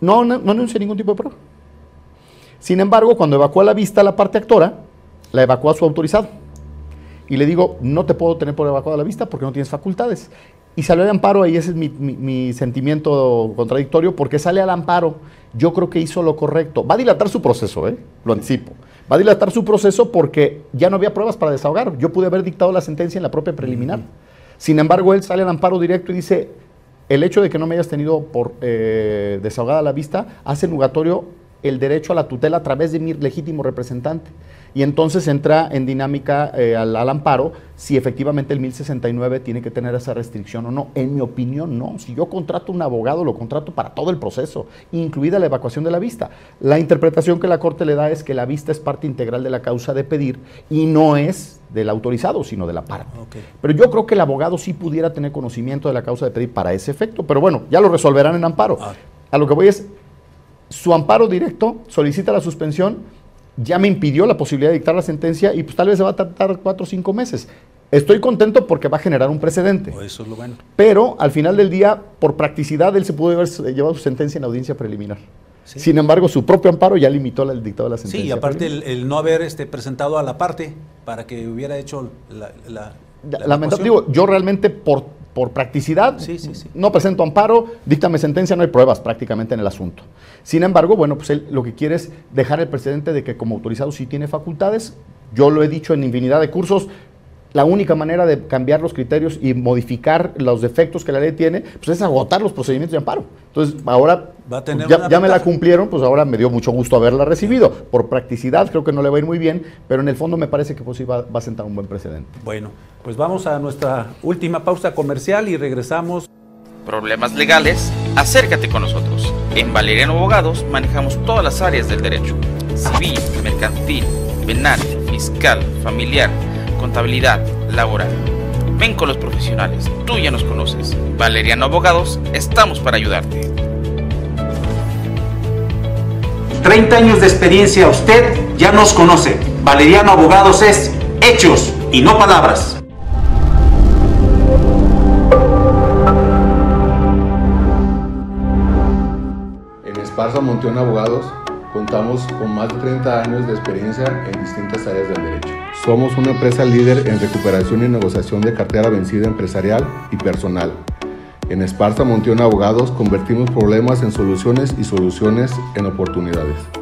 No, no, no anuncia ningún tipo de prueba. Sin embargo, cuando evacúa la vista la parte actora, la evacúa su autorizado. Y le digo, no te puedo tener por evacuada la vista porque no tienes facultades. Y salió al amparo, y ese es mi, sentimiento contradictorio, porque sale al amparo, yo creo que hizo lo correcto. Va a dilatar su proceso, ¿eh? lo anticipo. Va a dilatar su proceso porque ya no había pruebas para desahogar. Yo pude haber dictado la sentencia en la propia preliminar. Sin embargo, él sale al amparo directo y dice, el hecho de que no me hayas tenido por eh, desahogada la vista hace nugatorio el derecho a la tutela a través de mi legítimo representante y entonces entra en dinámica eh, al, amparo si efectivamente el 1069 tiene que tener esa restricción o no. En mi opinión, no. Si yo contrato un abogado, lo contrato para todo el proceso, incluida la evacuación de la vista. La interpretación que la Corte le da es que la vista es parte integral de la causa de pedir y no es del autorizado, sino de la parte. Pero yo creo que el abogado sí pudiera tener conocimiento de la causa de pedir para ese efecto, pero bueno, ya lo resolverán en amparo. Ah. A lo que voy es, su amparo directo solicita la suspensión ya me impidió la posibilidad de dictar la sentencia y pues tal vez se va a tardar cuatro o cinco meses. Estoy contento porque va a generar un precedente. Oh, eso es lo bueno. Pero al final del día, por practicidad, él se pudo haber llevado su sentencia en audiencia preliminar. Sin embargo, su propio amparo ya limitó el dictado de la sentencia. Sí, y aparte el, no haber este, presentado a la parte para que hubiera hecho Lamentablemente, digo, yo realmente por, por practicidad no presento amparo, díctame sentencia, no hay pruebas prácticamente en el asunto. Sin embargo, bueno, pues él lo que quiere es dejar el precedente de que como autorizado sí tiene facultades. Yo lo he dicho en infinidad de cursos, la única manera de cambiar los criterios y modificar los defectos que la ley tiene, pues es agotar los procedimientos de amparo. Entonces, ahora pues, ya, me la cumplieron, pues ahora me dio mucho gusto haberla recibido. Por practicidad creo que no le va a ir muy bien, pero en el fondo me parece que pues sí va, va a sentar un buen precedente. Bueno, pues vamos a nuestra última pausa comercial y regresamos. Problemas legales, acércate con nosotros. En Valeriano Abogados manejamos todas las áreas del derecho. Civil, mercantil, penal, fiscal, familiar contabilidad laboral. Ven con los profesionales, tú ya nos conoces. Valeriano Abogados, estamos para ayudarte. 30 años de experiencia, usted ya nos conoce. Valeriano Abogados es hechos y no palabras. En Esparza Monteón Abogados contamos con más de 30 años de experiencia en distintas áreas del derecho. Somos una empresa líder en recuperación y negociación de cartera vencida empresarial y personal. En Esparta Monteón Abogados convertimos problemas en soluciones y soluciones en oportunidades.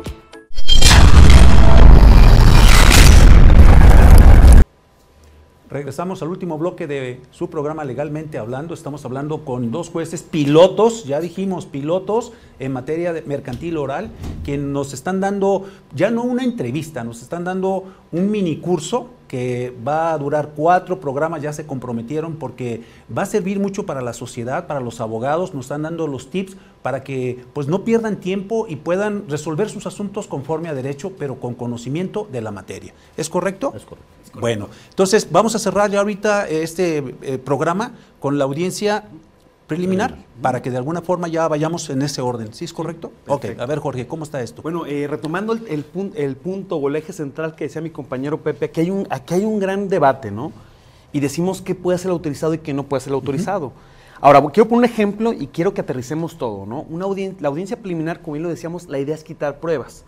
Regresamos al último bloque de su programa Legalmente Hablando. Estamos hablando con dos jueces pilotos, ya dijimos pilotos en materia de mercantil oral, que nos están dando ya no una entrevista, nos están dando un mini curso que va a durar cuatro programas, ya se comprometieron porque va a servir mucho para la sociedad, para los abogados, nos están dando los tips para que pues no pierdan tiempo y puedan resolver sus asuntos conforme a derecho, pero con conocimiento de la materia. ¿Es correcto? Es correcto. Bueno, entonces vamos a cerrar ya ahorita este eh, programa con la audiencia preliminar para que de alguna forma ya vayamos en ese orden. ¿Sí es correcto? Ok, a ver Jorge, ¿cómo está esto? Bueno, eh, retomando el, punto o el eje central que decía mi compañero Pepe, aquí hay, un, aquí hay un gran debate, ¿no? Y decimos qué puede ser autorizado y qué no puede ser autorizado. Ahora, quiero poner un ejemplo y quiero que aterricemos todo, ¿no? Una la audiencia preliminar, como bien lo decíamos, la idea es quitar pruebas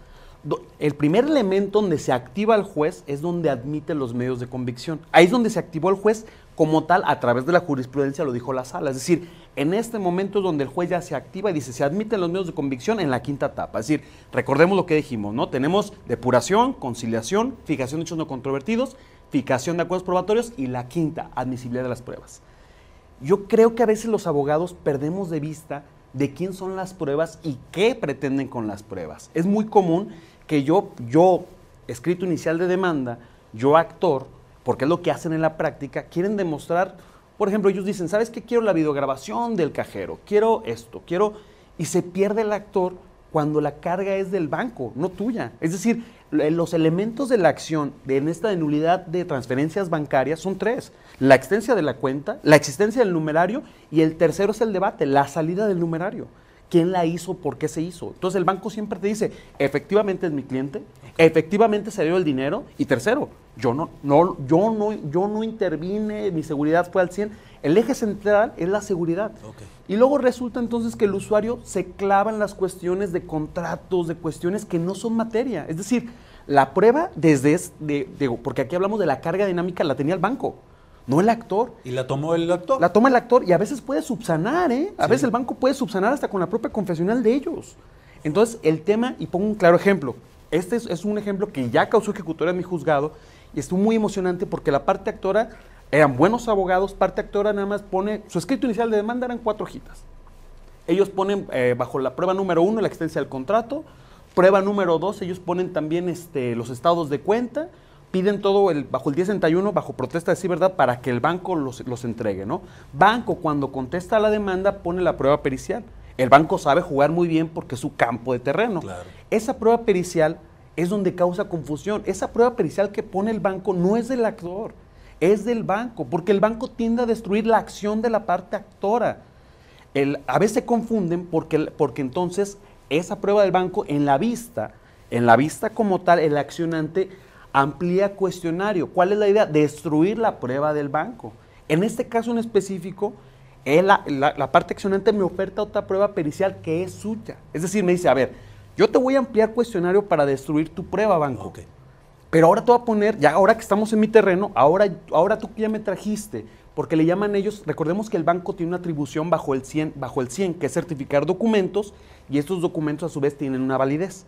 el primer elemento donde se activa el juez es donde admite los medios de convicción. Ahí es donde se activó el juez como tal a través de la jurisprudencia, lo dijo la sala. Es decir, en este momento es donde el juez ya se activa y dice, se admiten los medios de convicción en la quinta etapa. Es decir, recordemos lo que dijimos, ¿no? Tenemos depuración, conciliación, fijación de hechos no controvertidos, fijación de acuerdos probatorios y la quinta, admisibilidad de las pruebas. Yo creo que a veces los abogados perdemos de vista de quién son las pruebas y qué pretenden con las pruebas. Es muy común que yo, yo, escrito inicial de demanda, yo actor, porque es lo que hacen en la práctica, quieren demostrar, por ejemplo, ellos dicen, ¿sabes qué? Quiero la videograbación del cajero, quiero esto, quiero... Y se pierde el actor cuando la carga es del banco, no tuya. Es decir, los elementos de la acción de, en esta nulidad de transferencias bancarias son tres. La existencia de la cuenta, la existencia del numerario y el tercero es el debate, la salida del numerario quién la hizo, por qué se hizo. Entonces el banco siempre te dice, efectivamente es mi cliente, efectivamente se dio el dinero y tercero, yo no, no, yo no, yo no intervine, mi seguridad fue al 100. El eje central es la seguridad. Y luego resulta entonces que el usuario se clava en las cuestiones de contratos, de cuestiones que no son materia. Es decir, la prueba desde, de, porque aquí hablamos de la carga dinámica, la tenía el banco no el actor. ¿Y la tomó el actor? La toma el actor y a veces puede subsanar, ¿eh? A veces el banco puede subsanar hasta con la propia confesional de ellos. Entonces, el tema, y pongo un claro ejemplo, este es, un ejemplo que ya causó ejecutoria en mi juzgado y estuvo muy emocionante porque la parte actora eran buenos abogados, parte actora nada más pone, su escrito inicial de demanda eran cuatro hojitas. Ellos ponen eh, bajo la prueba número uno la extensión del contrato, prueba número dos, ellos ponen también este, los estados de cuenta, piden todo el, bajo el 1061, bajo protesta de sí, ¿verdad?, para que el banco los, los, entregue, ¿no? Banco, cuando contesta la demanda, pone la prueba pericial. El banco sabe jugar muy bien porque es su campo de terreno. Esa prueba pericial es donde causa confusión. Esa prueba pericial que pone el banco no es del actor, es del banco, porque el banco tiende a destruir la acción de la parte actora. El, a veces se confunden porque, porque entonces esa prueba del banco en la vista, en la vista como tal, el accionante amplía cuestionario. ¿Cuál es la idea? Destruir la prueba del banco. En este caso en específico, la, la, parte accionante me oferta otra prueba pericial que es suya. Es decir, me dice, a ver, yo te voy a ampliar cuestionario para destruir tu prueba, banco. Pero ahora te voy a poner, ya ahora que estamos en mi terreno, ahora, ahora tú ya me trajiste, porque le llaman ellos, recordemos que el banco tiene una atribución bajo el 100, bajo el 100 que es certificar documentos, y estos documentos a su vez tienen una validez.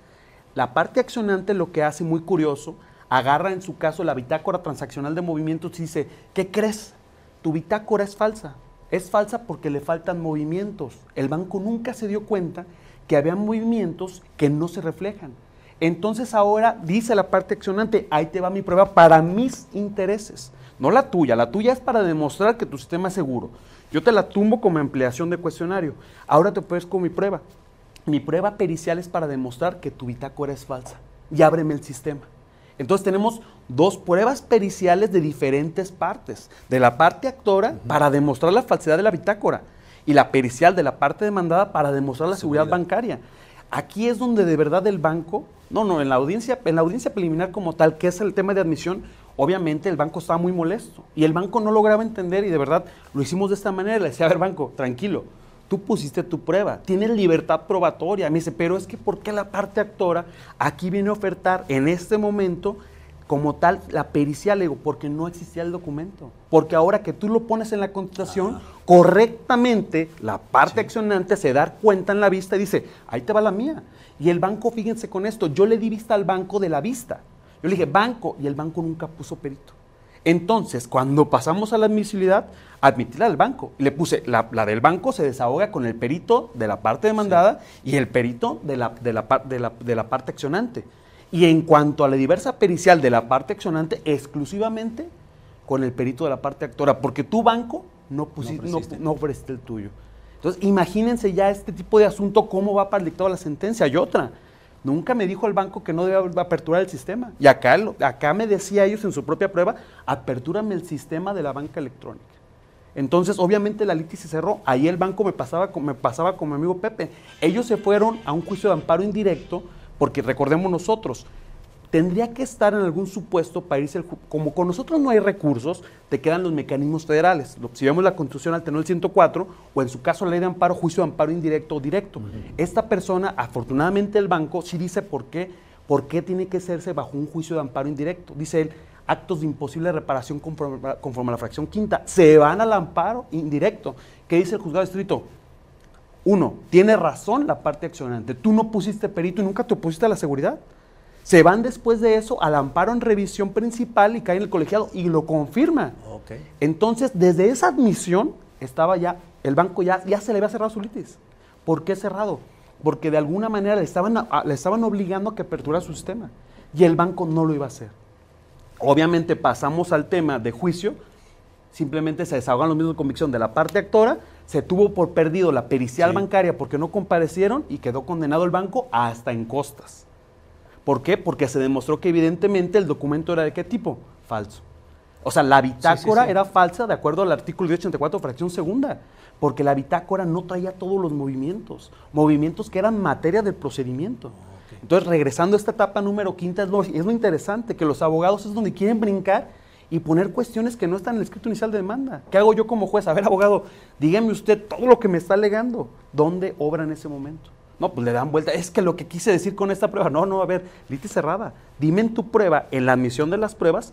La parte accionante lo que hace muy curioso, agarra en su caso la bitácora transaccional de movimientos y dice, ¿qué crees? Tu bitácora es falsa. Es falsa porque le faltan movimientos. El banco nunca se dio cuenta que había movimientos que no se reflejan. Entonces ahora dice la parte accionante, ahí te va mi prueba para mis intereses, no la tuya, la tuya es para demostrar que tu sistema es seguro. Yo te la tumbo como ampliación de cuestionario. Ahora te con mi prueba. Mi prueba pericial es para demostrar que tu bitácora es falsa. Y ábreme el sistema. Entonces tenemos dos pruebas periciales de diferentes partes. De la parte actora para demostrar la falsedad de la bitácora y la pericial de la parte demandada para demostrar la seguridad bancaria. Aquí es donde de verdad el banco, no, no, en la audiencia, en la audiencia preliminar como tal, que es el tema de admisión, obviamente el banco estaba muy molesto y el banco no lograba entender y de verdad lo hicimos de esta manera. Le decía, a ver, banco, tranquilo, tú pusiste tu prueba, tienes libertad probatoria. Me dice, pero es que ¿por qué la parte actora aquí viene a ofertar en este momento como tal la pericia? Le digo, porque no existía el documento. Porque ahora que tú lo pones en la contestación, correctamente la parte accionante se da cuenta en la vista y dice, ahí te va la mía. Y el banco, fíjense con esto, yo le di vista al banco de la vista. Yo le dije, banco, y el banco nunca puso perito. Entonces, cuando pasamos a la admisibilidad, admitirla al banco. Le puse, la, del banco se desahoga con el perito de la parte demandada y el perito de la, de, la, de la parte accionante. Y en cuanto a la diversa pericial de la parte accionante, exclusivamente con el perito de la parte actora, porque tu banco no, pusiste, no, no, ofreciste el tuyo. Entonces, imagínense ya este tipo de asunto, cómo va para el dictado de la sentencia. Y otra, nunca me dijo el banco que no debe aperturar el sistema. Y acá, acá me decía ellos en su propia prueba, apertúrame el sistema de la banca electrónica. Entonces, obviamente la litis se cerró. Ahí el banco me pasaba, me pasaba con mi amigo Pepe. Ellos se fueron a un juicio de amparo indirecto, porque recordemos nosotros, tendría que estar en algún supuesto para irse, como con nosotros no hay recursos, te quedan los mecanismos federales. Si vemos la Constitución al tener el 104, o en su caso la ley de amparo, juicio de amparo indirecto o directo. Esta persona, afortunadamente el banco, sí dice por qué, por qué tiene que hacerse bajo un juicio de amparo indirecto. Dice él, actos de imposible reparación conforme, conforme a la fracción quinta, se van al amparo indirecto. ¿Qué dice el juzgado distrito? Uno, tiene razón la parte accionante. Tú no pusiste perito y nunca te opusiste a la seguridad. Se van después de eso al amparo en revisión principal y cae en el colegiado y lo confirma. Entonces, desde esa admisión estaba ya, el banco ya, ya se le había cerrado su litis. ¿Por qué cerrado? Porque de alguna manera le estaban, le estaban obligando a que apertura su sistema y el banco no lo iba a hacer. Obviamente pasamos al tema de juicio, simplemente se desahogan los mismos de convicción de la parte actora, se tuvo por perdido la pericial bancaria porque no comparecieron y quedó condenado el banco hasta en costas. ¿Por qué? Porque se demostró que evidentemente el documento era de qué tipo? Falso. O sea, la bitácora era falsa de acuerdo al artículo 1084, fracción segunda, porque la bitácora no traía todos los movimientos, movimientos que eran materia del procedimiento. Entonces, regresando a esta etapa número quinta, es lo, es lo interesante, que los abogados es donde quieren brincar y poner cuestiones que no están en el escrito inicial de demanda. ¿Qué hago yo como juez? A ver, abogado, dígame usted todo lo que me está alegando. ¿Dónde obra en ese momento? No, pues le dan vuelta. Es que lo que quise decir con esta prueba, no, no, a ver, litis cerrada. Dime en tu prueba, en la admisión de las pruebas,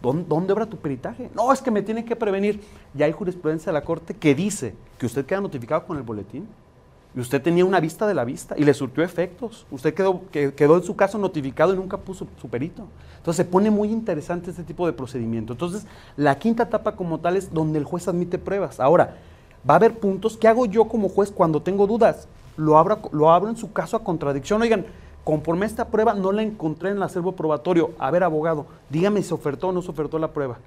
¿dónde, obra tu peritaje? No, es que me tiene que prevenir. Ya hay jurisprudencia de la Corte que dice que usted queda notificado con el boletín. Y usted tenía una vista de la vista y le surtió efectos. Usted quedó, quedó en su caso notificado y nunca puso su perito. Entonces se pone muy interesante este tipo de procedimiento. Entonces, la quinta etapa como tal es donde el juez admite pruebas. Ahora, va a haber puntos. ¿Qué hago yo como juez cuando tengo dudas? Lo abro, lo en su caso a contradicción. Oigan, conforme esta prueba no la encontré en el acervo probatorio. A ver, abogado, dígame si se ofertó o no se ofertó la prueba.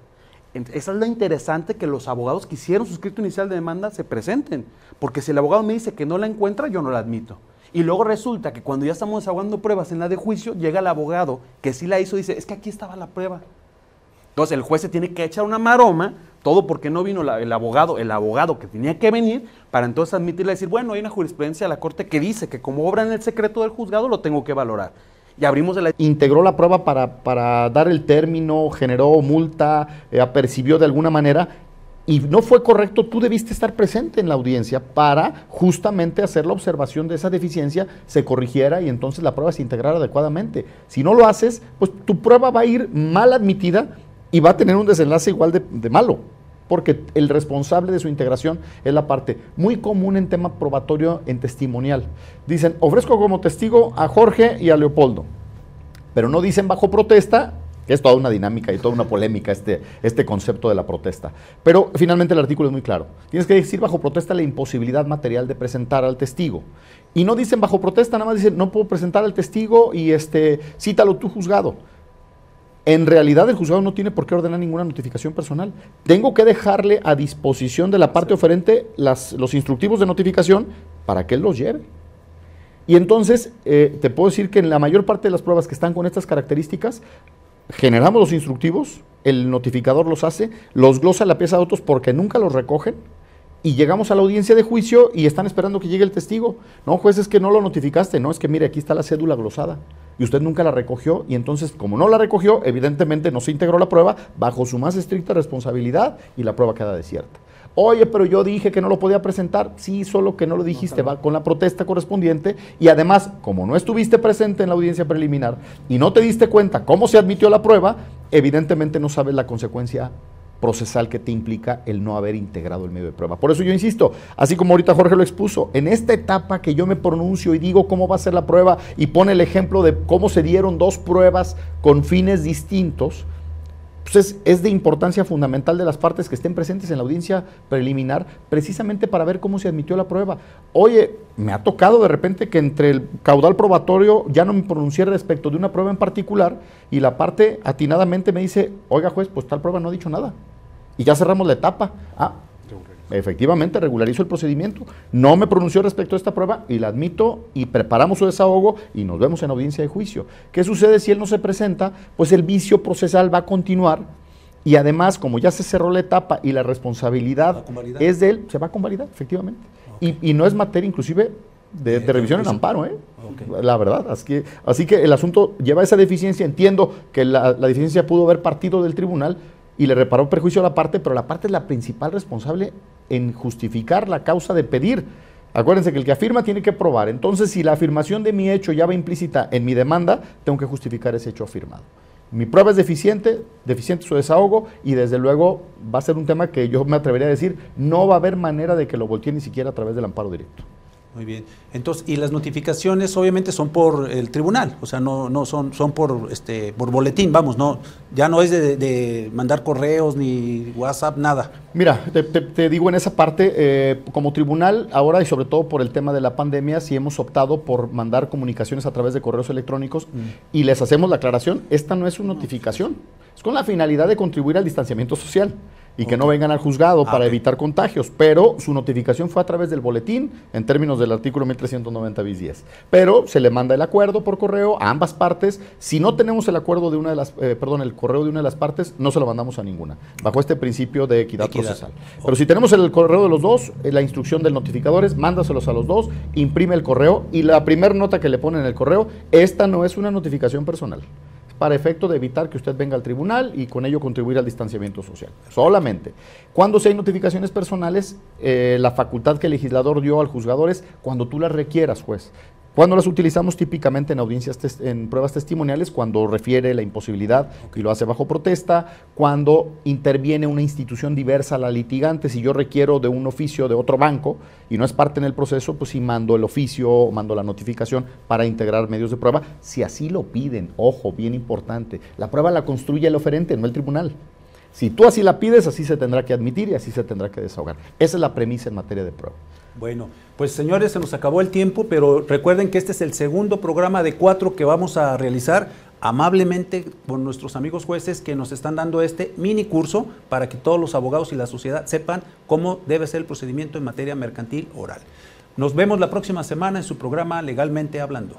Esa es lo interesante que los abogados que hicieron su escrito inicial de demanda se presenten. Porque si el abogado me dice que no la encuentra, yo no la admito. Y luego resulta que cuando ya estamos desahogando pruebas en la de juicio, llega el abogado que sí la hizo y dice, es que aquí estaba la prueba. Entonces el juez se tiene que echar una maroma todo porque no vino el abogado, el abogado que tenía que venir, para entonces admitirle y decir, bueno, hay una jurisprudencia de la Corte que dice que como obra en el secreto del juzgado lo tengo que valorar. Y abrimos de la... Integró la prueba para, para dar el término, generó multa, eh, apercibió de alguna manera. y no fue correcto, tú debiste estar presente en la audiencia para justamente hacer la observación de esa deficiencia, se corrigiera y entonces la prueba se integrara adecuadamente. Si no lo haces, pues tu prueba va a ir mal admitida y va a tener un desenlace igual de malo porque el responsable de su integración es la parte muy común en tema probatorio en testimonial. Dicen, ofrezco como testigo a Jorge y a Leopoldo, pero no dicen bajo protesta, que es toda una dinámica y toda una polémica este, este concepto de la protesta. Pero finalmente el artículo es muy claro. Tienes que decir bajo protesta la imposibilidad material de presentar al testigo. Y no dicen bajo protesta, nada más dicen, no puedo presentar al testigo y este, cítalo tú juzgado. En realidad el juzgado no tiene por qué ordenar ninguna notificación personal. Tengo que dejarle a disposición de la parte oferente las, los instructivos de notificación para que él los lleve. Y entonces eh, te puedo decir que en la mayor parte de las pruebas que están con estas características, generamos los instructivos, el notificador los hace, los glosa la pieza de autos porque nunca los recogen y llegamos a la audiencia de juicio y están esperando que llegue el testigo. No, juez, es que no lo notificaste, no, es que mire, aquí está la cédula glosada y usted nunca la recogió y entonces como no la recogió, evidentemente no se integró la prueba bajo su más estricta responsabilidad y la prueba queda desierta. Oye, pero yo dije que no lo podía presentar. Sí, solo que no lo dijiste, va con la protesta correspondiente. Y además, como no estuviste presente en la audiencia preliminar y no te diste cuenta cómo se admitió la prueba, evidentemente no sabes la consecuencia procesal que te implica el no haber integrado el medio de prueba. Por eso yo insisto, así como ahorita Jorge lo expuso, en esta etapa que yo me pronuncio y digo cómo va a ser la prueba y pone el ejemplo de cómo se dieron dos pruebas con fines distintos, pues es, de importancia fundamental de las partes que estén presentes en la audiencia preliminar, precisamente para ver cómo se admitió la prueba. Oye, me ha tocado de repente que entre el caudal probatorio ya no me pronuncié respecto de una prueba en particular y la parte atinadamente me dice, oiga juez, pues tal prueba no ha dicho nada. Y ya cerramos la etapa. Ah, efectivamente regularizo el procedimiento. No me pronunció respecto a esta prueba y la admito y preparamos su desahogo y nos vemos en audiencia de juicio. ¿Qué sucede si él no se presenta? Pues el vicio procesal va a continuar y además, como ya se cerró la etapa y la responsabilidad es de él, se va a convalidar, efectivamente. Y, no es materia inclusive de, revisión en amparo, ¿eh? La verdad, así que, así que el asunto lleva esa deficiencia, entiendo que la, la deficiencia pudo haber partido del tribunal, y le reparó perjuicio a la parte, pero la parte es la principal responsable en justificar la causa de pedir. Acuérdense que el que afirma tiene que probar. Entonces, si la afirmación de mi hecho ya va implícita en mi demanda, tengo que justificar ese hecho afirmado. Mi prueba es deficiente, deficiente su desahogo y desde luego va a ser un tema que yo me atrevería a decir, no va a haber manera de que lo voltee ni siquiera a través del amparo directo. Muy bien. Entonces, y las notificaciones obviamente son por el tribunal, o sea, no, no son, son por este, por boletín, vamos, no, ya no es de, mandar correos ni WhatsApp, nada. Mira, te, digo en esa parte, eh, como tribunal, ahora y sobre todo por el tema de la pandemia, sí hemos optado por mandar comunicaciones a través de correos electrónicos mm. y les hacemos la aclaración, esta no es una notificación, es con la finalidad de contribuir al distanciamiento social y que no vengan al juzgado ah, para evitar contagios, pero su notificación fue a través del boletín en términos del artículo 1390 bis 10. Pero se le manda el acuerdo por correo a ambas partes. Si no tenemos el acuerdo de una de las, eh, perdón, el correo de una de las partes, no se lo mandamos a ninguna, bajo este principio de equidad, procesal. Pero si tenemos el correo de los dos, eh, la instrucción del notificador es mándaselos a los dos, imprime el correo y la primera nota que le pone en el correo, esta no es una notificación personal para efecto de evitar que usted venga al tribunal y con ello contribuir al distanciamiento social. Solamente. Cuando se hay notificaciones personales, eh, la facultad que el legislador dio al juzgador es cuando tú las requieras, juez. Cuando las utilizamos típicamente en audiencias, en pruebas testimoniales, cuando refiere la imposibilidad y lo hace bajo protesta, cuando interviene una institución diversa a la litigante, si yo requiero de un oficio de otro banco y no es parte en el proceso, pues sí mando el oficio o mando la notificación para integrar medios de prueba, si así lo piden, ojo, bien importante, la prueba la construye el oferente, no el tribunal. Si tú así la pides, así se tendrá que admitir y así se tendrá que desahogar. Esa es la premisa en materia de prueba. Bueno, pues señores, se nos acabó el tiempo, pero recuerden que este es el segundo programa de cuatro que vamos a realizar amablemente con nuestros amigos jueces que nos están dando este mini curso para que todos los abogados y la sociedad sepan cómo debe ser el procedimiento en materia mercantil oral. Nos vemos la próxima semana en su programa Legalmente Hablando.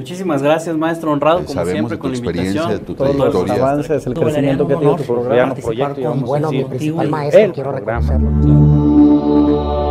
Muchísimas gracias, maestro honrado, como siempre, con la invitación. De tu Todos los avances, el crecimiento que ha tenido tu programa, proyecto. Bueno, mi principal maestro, quiero reconocerlo.